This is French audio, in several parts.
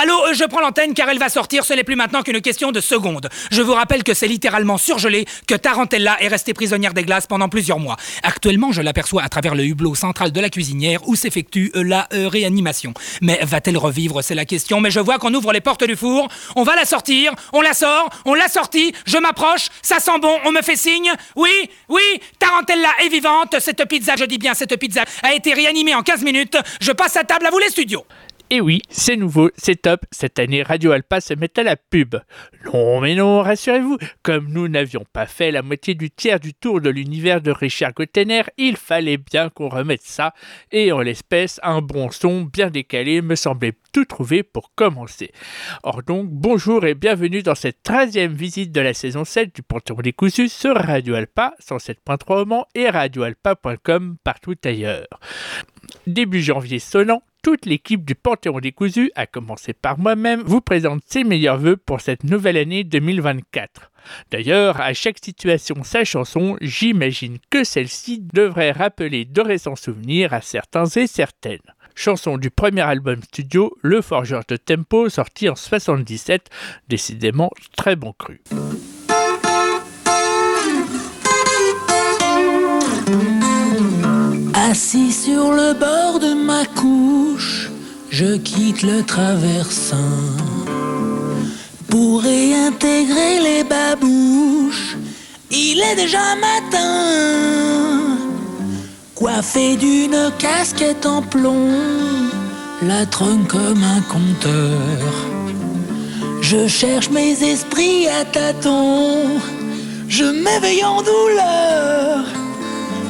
Allô, euh, je prends l'antenne car elle va sortir, ce n'est plus maintenant qu'une question de secondes. Je vous rappelle que c'est littéralement surgelé, que Tarantella est restée prisonnière des glaces pendant plusieurs mois. Actuellement, je l'aperçois à travers le hublot central de la cuisinière où s'effectue euh, la euh, réanimation. Mais va-t-elle revivre, c'est la question. Mais je vois qu'on ouvre les portes du four, on va la sortir, on la sort, on l'a sortie, je m'approche, ça sent bon, on me fait signe. Oui, oui, Tarantella est vivante, cette pizza, je dis bien cette pizza, a été réanimée en 15 minutes. Je passe à table à vous les studios. Et oui, c'est nouveau, c'est top. Cette année, Radio Alpa se met à la pub. Non, mais non, rassurez-vous, comme nous n'avions pas fait la moitié du tiers du tour de l'univers de Richard Gottener, il fallait bien qu'on remette ça. Et en l'espèce, un bon son bien décalé me semblait tout trouver pour commencer. Or donc, bonjour et bienvenue dans cette 13e visite de la saison 7 du Panthéon décousu sur Radio Alpa, 107.3 au Mans et radioalpa.com partout ailleurs. Début janvier sonnant, toute l'équipe du Panthéon décousu, à commencer par moi-même, vous présente ses meilleurs voeux pour cette nouvelle année 2024. D'ailleurs, à chaque situation sa chanson, j'imagine que celle-ci devrait rappeler de récents souvenirs à certains et certaines. Chanson du premier album studio, Le Forgeur de Tempo, sorti en 77, décidément très bon cru. Assis sur le bord de ma couche, je quitte le traversin pour réintégrer les babouches. Il est déjà matin, coiffé d'une casquette en plomb, la trône comme un compteur. Je cherche mes esprits à tâtons, je m'éveille en douleur.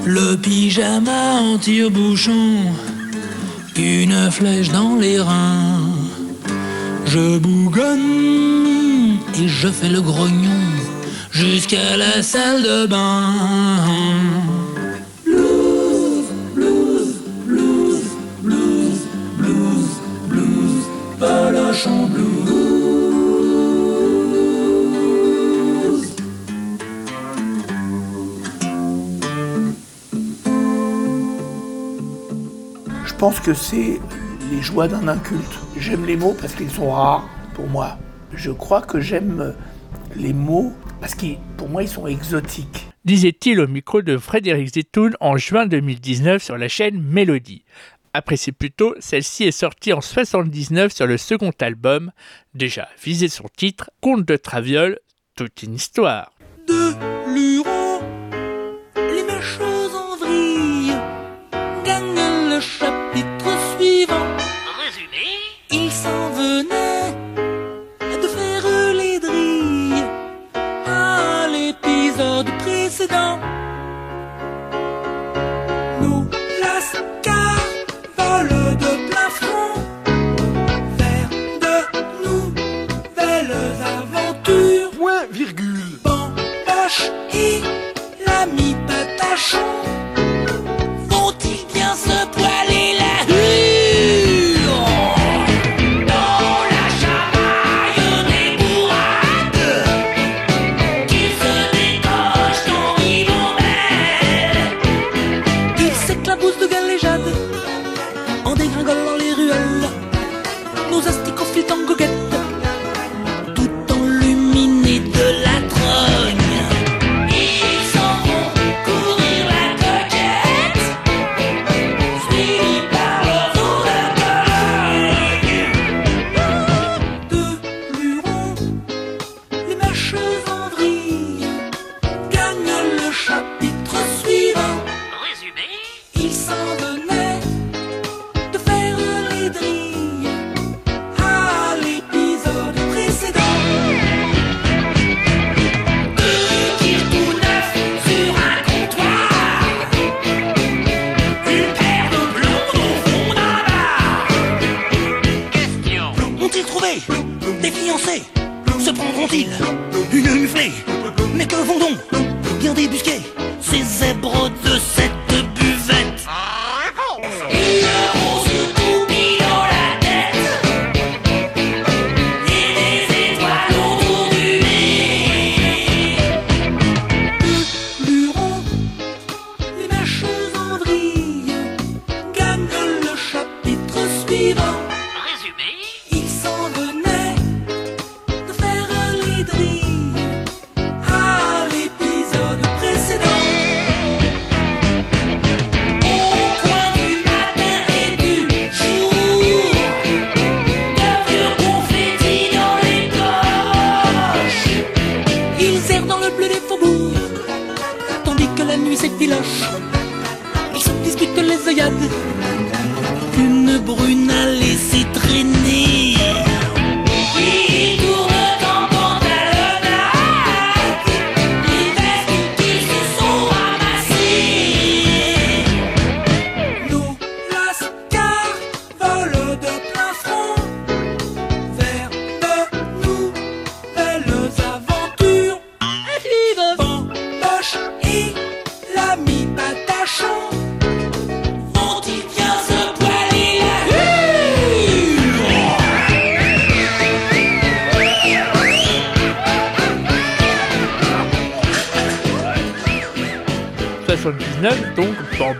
Le pyjama en tire-bouchon, une flèche dans les reins. Je bougonne et je fais le grognon jusqu'à la salle de bain. Blues, blues, blues, blues, blues, blues, blues. Pense que c'est les joies d'un inculte. J'aime les mots parce qu'ils sont rares pour moi. Je crois que j'aime les mots parce que pour moi ils sont exotiques. disait-il au micro de Frédéric Zetoun en juin 2019 sur la chaîne Mélodie. Appréciez plutôt, celle-ci est sortie en 79 sur le second album, déjà visé son titre, Conte de Traviole, toute une histoire. de Luron, les en vrille gagnent le chapitre Nous, Lascar, volent de plein front vers de nouvelles aventures. Point virgule. Bambache et l'ami Patachon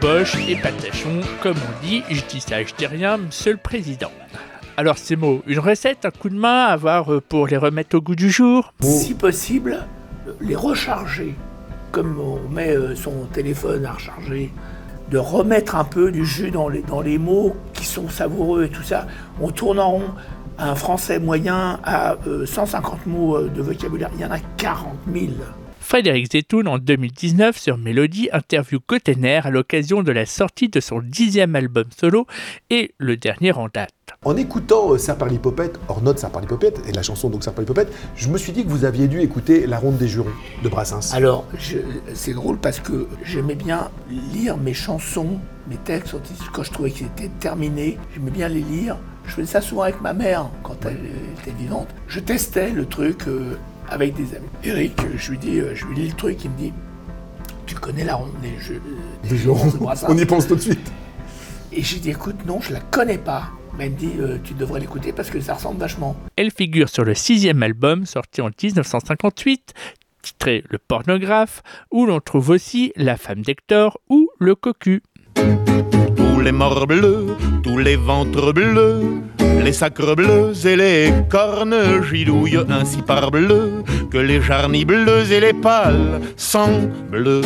donc Bamboche et Patachon, comme on dit, je dis ça, je dis rien, monsieur le président. Alors ces mots, une recette, un coup de main à avoir euh, pour les remettre au goût du jour? Si possible, les recharger, comme on met euh, son téléphone à recharger, de remettre un peu du jus dans les, dans les mots qui sont savoureux et tout ça. On tourne en rond. Un français moyen a euh, 150 mots de vocabulaire, il y en a 40 000. Frédéric Zetoun, en 2019, sur Mélodie, interview Cotener à l'occasion de la sortie de son dixième album solo et le dernier en date. En écoutant euh, Saint-Parlipopette, hors note Saint-Parlipopette, et la chanson donc Saint-Parlipopette, je me suis dit que vous aviez dû écouter La Ronde des Jurons de Brassens. Alors, c'est drôle parce que j'aimais bien lire mes chansons, mes textes, quand je trouvais qu'ils étaient terminés. J'aimais bien les lire. Je faisais ça souvent avec ma mère quand elle était vivante. Je testais le truc euh, avec des amis. Eric, je lui dis, euh, je lui lis le truc, il me dit, tu connais la ronde des jeux Des Jurons, de Brassens on y pense tout de suite. Et j'ai dit, écoute, non, je la connais pas. Mais elle me dit, euh, tu devrais l'écouter parce que ça ressemble vachement. Elle figure sur le sixième album sorti en 1958, titré Le pornographe, où l'on trouve aussi La femme d'Hector ou Le cocu. Les morts bleus, tous les ventres bleus, les sacres bleus et les cornes gidouillent ainsi par bleu que les jarnies bleues et les pâles sang bleu.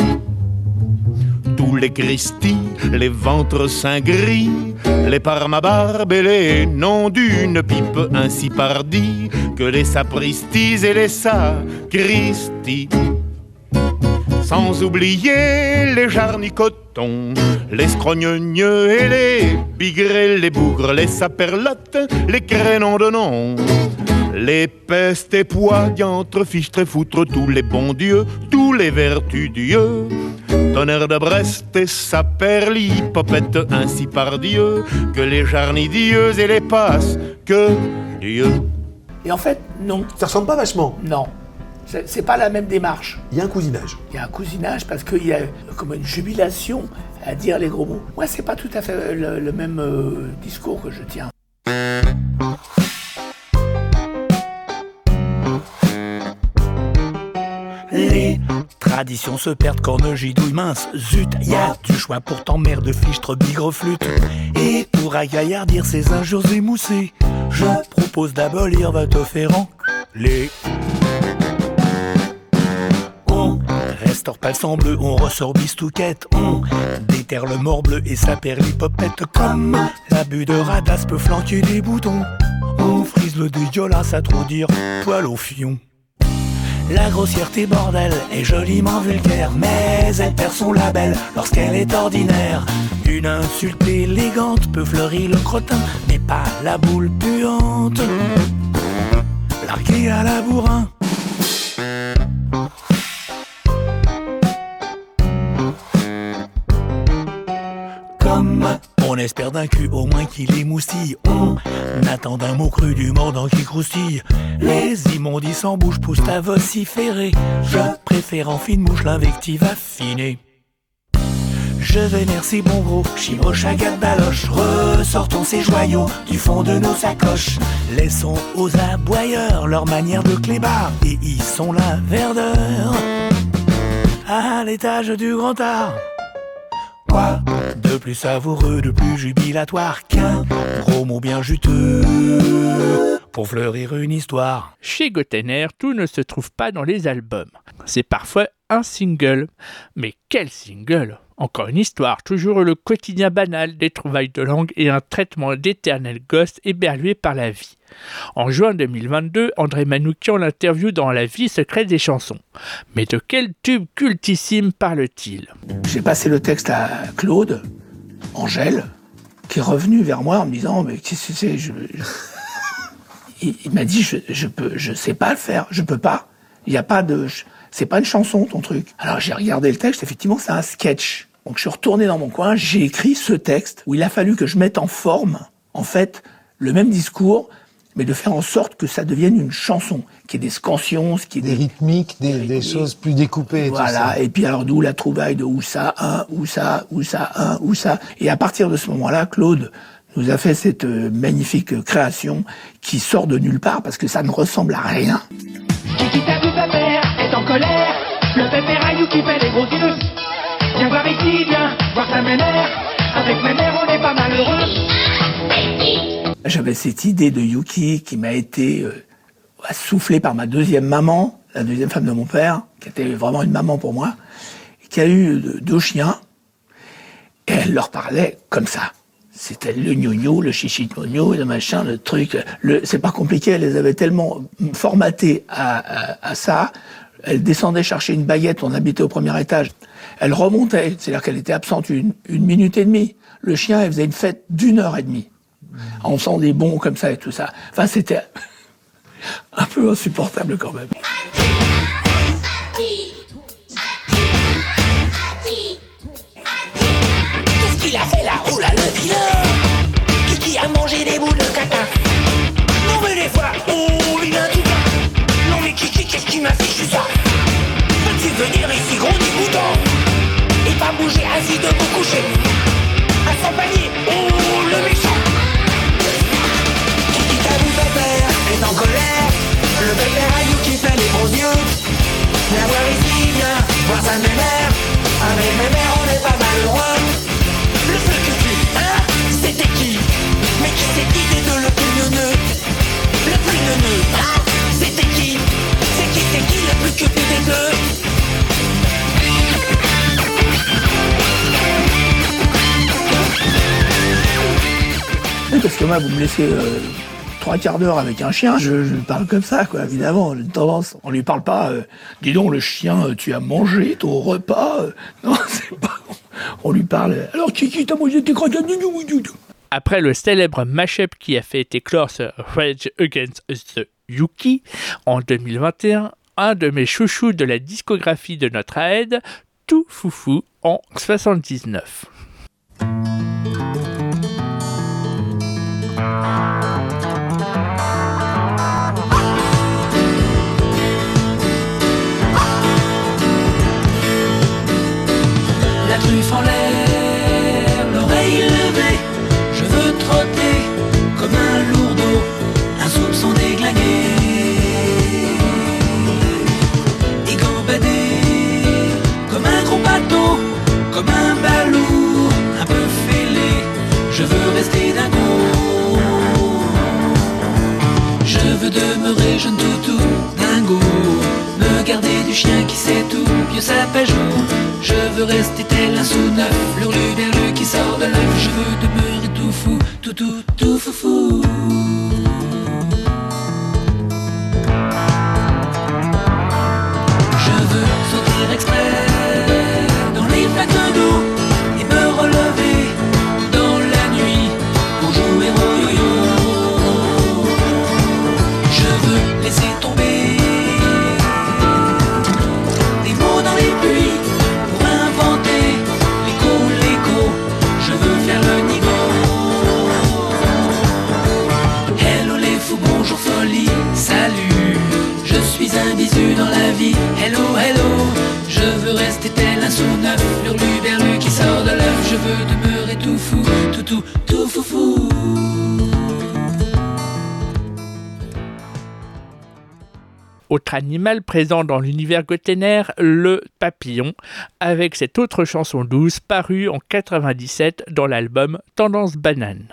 Tous les Christi, les ventres saints gris, les parmabarbe et les noms d'une pipe ainsi pardis que les sapristis et les sacristis. Sans oublier les jarnicotons, les scrogneux et les bigrets, les bougres, les saperlottes, les crénons de nom. Les pestes et poids, diantres, fichtres et foutres, tous les bons dieux, tous les vertus dieux. Tonnerre de Brest et saperlipopette, ainsi par Dieu, que les jarnidieux et les passes, que Dieu. Et en fait, non, Ça ressemble pas vachement. non. C'est pas la même démarche. Il y a un cousinage. Il y a un cousinage parce qu'il y a comme une jubilation à dire les gros mots. Moi, c'est pas tout à fait le, le même euh, discours que je tiens. Les traditions se perdent, corne gidouille mince, zut, y a du choix pourtant mère de fichtre, bigre, flûte. Et pour agaillardir ces injures émoussées, je propose d'abolir va te faire restaure pas le sang bleu, on ressort bistouquette, on déterre le mort bleu et sa perlipopette comme l'abus de radasse peut flanquer des boutons. On frise le dégueulasse à trop dire poil au fion. La grossièreté bordel est joliment vulgaire, mais elle perd son label lorsqu'elle est ordinaire. Une insulte élégante peut fleurir le crottin, mais pas la boule puante. Larguée à la bourrin. On espère d'un cul au moins qu'il émoustille, on attend d'un mot cru du mordant qui croustille. Les immondices en bouche poussent à vociférer. Je préfère en fine mouche l'invective affinée. Je vénère ces bons gros, chibroche à baloche. Ressortons ces joyaux du fond de nos sacoches. Laissons aux aboyeurs leur manière de clébard et y sont la verdeur. À l'étage du grand art. De plus savoureux, de plus jubilatoire qu'un gros mot bien juteux pour fleurir une histoire Chez Gotener, tout ne se trouve pas dans les albums. C'est parfois un single. Mais quel single? Encore une histoire, toujours le quotidien banal des trouvailles de langue et un traitement d'éternel gosse éberlué par la vie. En juin 2022, André Manoukian l'interview dans La vie secrète des chansons. Mais de quel tube cultissime parle-t-il? J'ai passé le texte à Claude, Angèle, qui est revenue vers moi en me disant Mais qu'est-ce que c'est? Je, Il, m'a dit je, je peux, je sais pas le faire, je peux pas. Il n'y a pas de. C'est pas une chanson ton truc. Alors j'ai regardé le texte, effectivement, c'est un sketch. Donc je suis retourné dans mon coin, j'ai écrit ce texte où il a fallu que je mette en forme, en fait, le même discours, mais de faire en sorte que ça devienne une chanson, qui ait des scansions, qui ait Des rythmiques, des, des choses plus découpées. et tout voilà, ça. et puis alors d'où la trouvaille de où ça, un, où ça, où ça, un, où ça. Et à partir de ce moment-là, Claude nous a fait cette euh, magnifique création qui sort de nulle part parce que ça ne ressemble à rien. Kiki est en colère. Le pépère Ayou qui fait les gros yeux. Viens voir ici, viens voir ta mémère. Avec mémère, on est pas malheureux. J'avais cette idée de Yuki qui m'a été euh, soufflée par ma deuxième maman, la deuxième femme de mon père, qui était vraiment une maman pour moi, qui a eu deux chiens, et elle leur parlait comme ça. C'était le gnogno, le chichi de le machin, le truc. Le, c'est pas compliqué, elle les avait tellement formatées à, à, à ça. Elle descendait chercher une baguette, on habitait au premier étage. Elle remontait, c'est-à-dire qu'elle était absente une, une minute et demie. Le chien, elle faisait une fête d'une heure et demie en faisant des bons comme ça et tout ça. Enfin, c'était un peu insupportable quand même. Qu'est-ce qu'il a fait là? Oh là le vilain Qui qui a mangé des boules de caca? Non mais des fois, oh vilain tu vas Non mais qui qu'est-ce qui m'a fichu ça? Peux-tu venir ici gros dégoûtant Et pas bouger assis debout couché? À son panier, viens voir sa mémère Avec mémère on est pas malheureux Le feu que tu, hein C'était qui Mais qui c'est qui des deux le plus neuneux Le plus neuneux, hein C'était qui C'est qui, c'est qui le plus cupide des deux Oui, Parce que moi, vous me laissez euh, trois quarts d'heure avec un chien, je, je parle comme ça, quoi, évidemment. J'ai tendance. On lui parle pas, euh, dis donc, le chien, euh, tu as mangé ton repas. euh. Non, c'est pas. On lui parle. Alors, Kiki, t'as mangé tes croquettes Après le célèbre mashup qui a fait éclore ce Rage Against the Yuki en 2021, un de mes chouchous de la discographie de notre aide, Tout Foufou en 79. Animal présent dans l'univers Gotener, le papillon, avec cette autre chanson douce parue en 97 dans l'album Tendance Banane.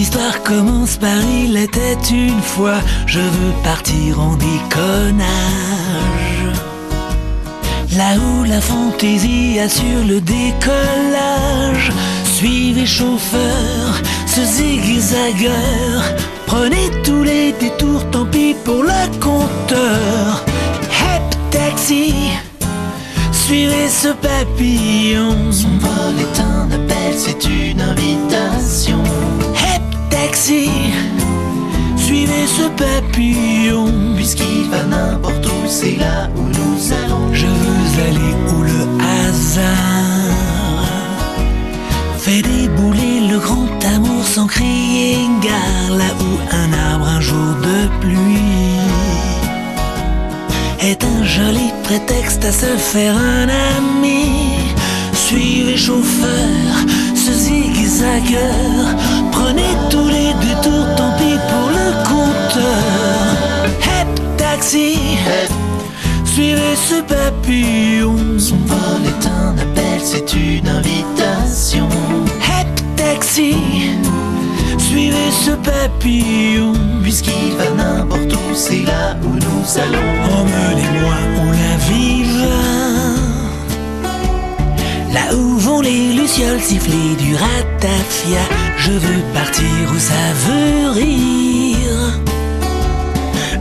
Histoires commencent par il était une fois, je veux partir en déconnage. Là où la fantaisie assure le décollage. Suivez chauffeur, ce zigzagueur. Prenez tous les détours, tant pis pour le compteur. Hep taxi, suivez ce papillon. Son ce papillon. Puisqu'il va n'importe où, c'est là où nous allons. Je veux aller où le hasard fait débouler le grand amour sans crier gare. Là où un arbre un jour de pluie est un joli prétexte à se faire un ami. Suivez chauffeur, ce zigzagueur. Prenez tous les taxi, suivez ce papillon. Son vol est un appel, c'est une invitation. Hep taxi, suivez ce papillon. Puisqu'il va n'importe où, c'est là où nous allons. Emmenez-moi où la vie va. Là où vont les lucioles siffler du ratafia. Je veux partir où ça veut rire.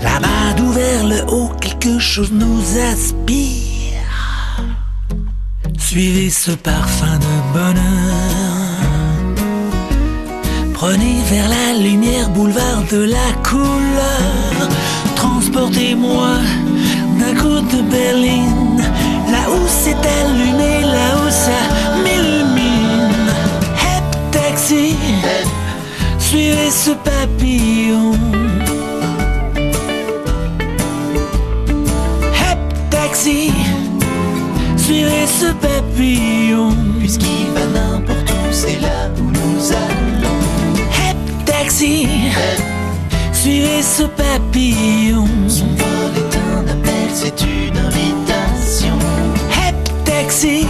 Là-bas d'où vers le haut, quelque chose nous aspire. Suivez ce parfum de bonheur. Prenez vers la lumière, boulevard de la couleur. Transportez-moi d'un coup de Berlin, là où c'est allumé, là où ça m'illumine. Hep taxi, suivez ce papillon. Taxi, suivez ce papillon. Puisqu'il va n'importe où, c'est là où nous allons. Hep taxi, suivez ce papillon. Son vol est un appel, c'est une invitation. Hep taxi,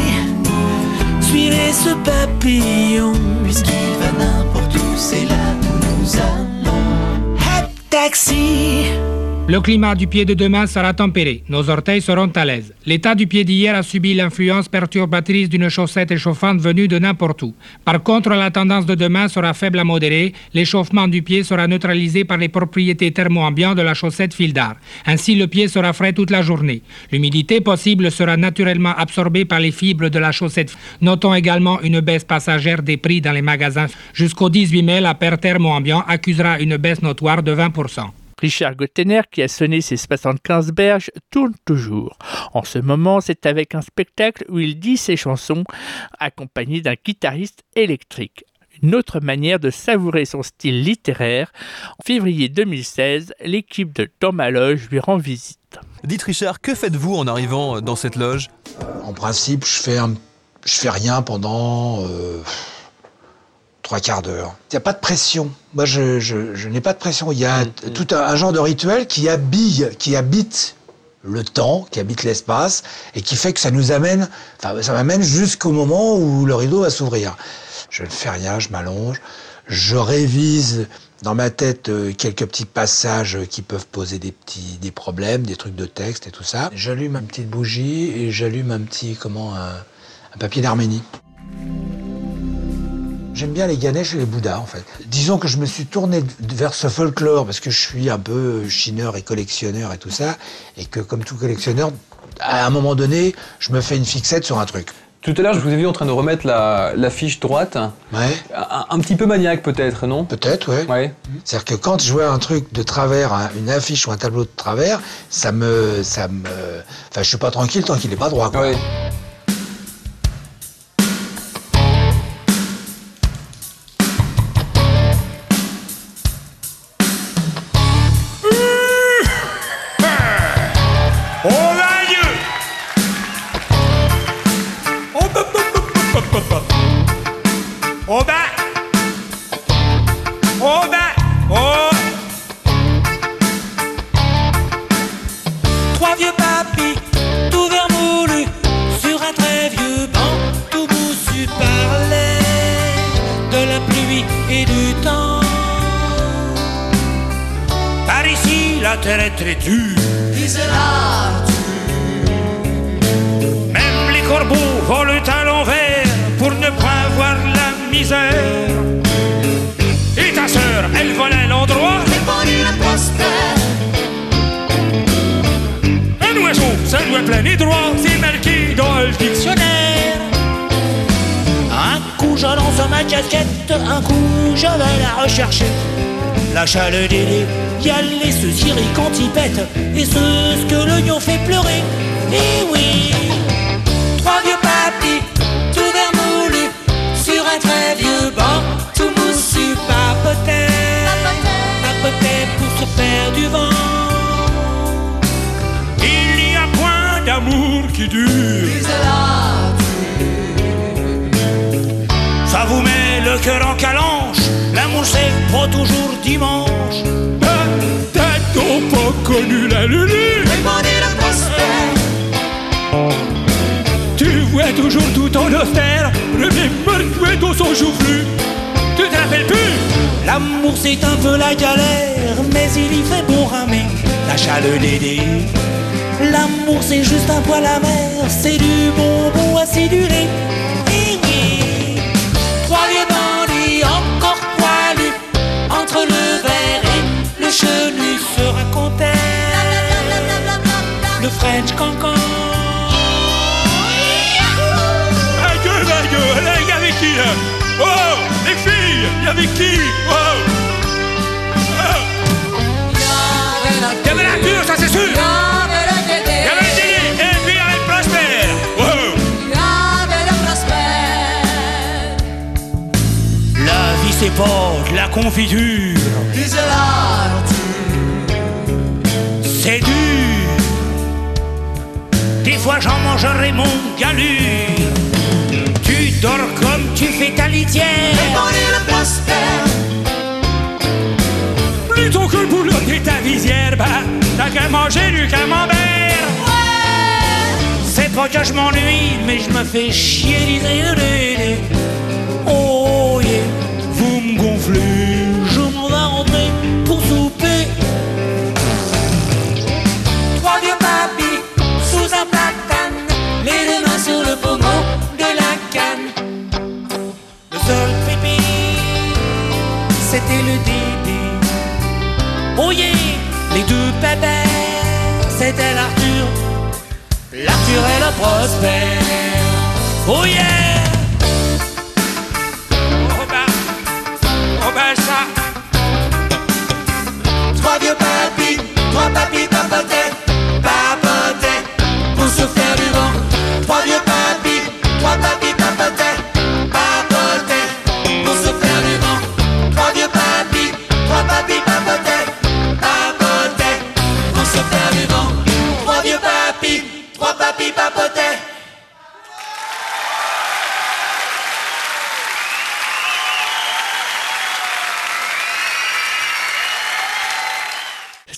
suivez ce papillon. Puisqu'il va n'importe où, c'est là où nous allons. Hep taxi. Le climat du pied de demain sera tempéré. Nos orteils seront à l'aise. L'état du pied d'hier a subi l'influence perturbatrice d'une chaussette échauffante venue de n'importe où. Par contre, la tendance de demain sera faible à modérée. L'échauffement du pied sera neutralisé par les propriétés thermo-ambiantes de la chaussette fil d'art. Ainsi, le pied sera frais toute la journée. L'humidité possible sera naturellement absorbée par les fibres de la chaussette. Notons également une baisse passagère des prix dans les magasins. Jusqu'au 18 mai, la paire thermo-ambiant accusera une baisse notoire de 20%. Richard Gottener, qui a sonné ses 75 berges, tourne toujours. En ce moment, c'est avec un spectacle où il dit ses chansons, accompagné d'un guitariste électrique. Une autre manière de savourer son style littéraire. En février 2016, l'équipe de Dans ma loge lui rend visite. Dites Richard, que faites-vous en arrivant dans cette loge? En principe, je fais, un- je fais rien pendant euh, trois quarts d'heure. Il n'y a pas de pression. Moi, je, je- je n'ai pas de pression. Il y a tout un, un genre de rituel qui habille, qui habite le temps, qui habite l'espace, et qui fait que ça nous amène, enfin, ça m'amène jusqu'au moment où le rideau va s'ouvrir. Je ne fais rien, je m'allonge, je révise dans ma tête euh, quelques petits passages qui peuvent poser des petits des problèmes, des trucs de texte et tout ça. J'allume une petite bougie et j'allume un petit comment un, un papier d'Arménie. J'aime bien les Ganesh et les Bouddhas en fait. Disons que je me suis tourné vers ce folklore parce que je suis un peu chineur et collectionneur et tout ça, et que comme tout collectionneur, à un moment donné, je me fais une fixette sur un truc. Tout à l'heure, je vous ai vu en train de remettre la, la fiche droite. Ouais. Un, un petit peu maniaque peut-être, non? Peut-être, ouais. Ouais. C'est-à-dire que quand je vois un truc de travers, un- une affiche ou un tableau de travers, ça me, ça me, enfin, je suis pas tranquille tant qu'il est pas droit. Quoi. Ouais. Du temps. paraître dur. Disela Même les corbeaux volent à l'envers pour ne pas voir la misère. Et ta sœur, elle vole à l'endroit. Ça doit planer droit, c'est marqué dans le dictionnaire. Un coup je lance ma casquette, un coup je vais la rechercher. L'achat le délai, y a les cirés quand ils pètent, et ceux que l'oignon fait pleurer. Et oui, trois vieux dure. Ça vous met le cœur en calanche. L'amour c'est pas toujours dimanche. T'as donc pas connu la lulu. Le Tu vois toujours tout en austère. Remember toi dans son joufflu. Tu te rappelles plus? L'amour c'est un peu la galère, mais il y fait bon ramer. L'achat le dédé. L'amour c'est juste un poil amer, c'est du bonbon acidulé. Trois bandits encore poilus, entre le verre et le chenu se racontaient le French cancan. Adieu, adieu, là, y avait qui Oh, les filles, avait qui? Oh. La confiture. C'est dur. Des fois j'en mangerai mon galure. Tu dors comme tu fais ta litière. Le Plutôt que le boulot et ta visière Bah t'as qu'à manger du camembert. C'est pas que je m'ennuie Mais je me fais chier Oh trois papis papotaient.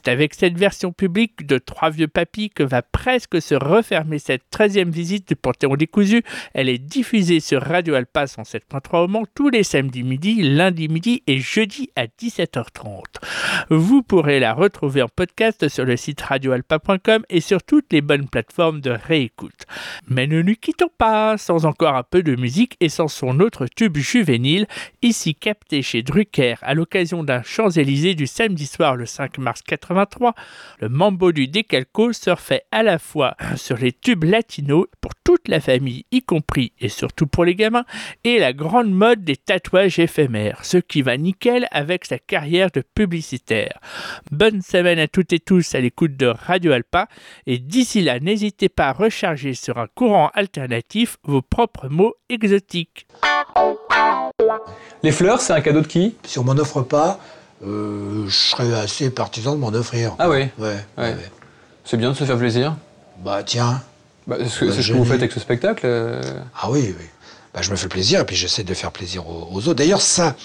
C'est avec cette version publique de Trois vieux papis que va presque se refermer cette 13e visite du Panthéon décousu. Elle est diffusée sur Radio Alpa 107.3 au Mans tous les samedis midi, lundi midi et jeudi à 17h30. Vous pourrez la retrouver en podcast sur le site radioalpa.com et sur toutes les bonnes plateformes de réécoute. Mais ne nous quittons pas sans encore un peu de musique et sans son autre tube juvénile, ici capté chez Drucker à l'occasion d'un Champs-Élysées du samedi soir le 5 mars 83. Le mambo du Décalco surfait à la fois sur les tubes latinos pour toute la famille, y compris et surtout pour les gamins, et la grande mode des tatouages éphémères, ce qui va nickel avec sa carrière de publicitaire. Bonne semaine à toutes et tous à l'écoute de Radio Alpa, et d'ici là, n'hésitez pas à recharger sur un courant alternatif vos propres mots exotiques. Les fleurs, c'est un cadeau de qui? Si on m'en offre pas, euh, je serais assez partisan de m'en offrir. Ah oui Ouais. Ouais. C'est bien de se faire plaisir. Bah tiens. Bah, c'est ce que- Bah, c'est ce que vous faites avec ce spectacle euh, Ah oui, oui. Bah, je me fais plaisir et puis j'essaie de faire plaisir aux, aux autres. D'ailleurs, ça,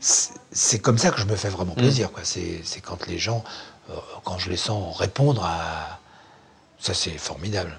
c'est comme ça que je me fais vraiment plaisir. quoi. C'est c'est quand les gens, euh, quand je les sens répondre à. Ça, c'est formidable.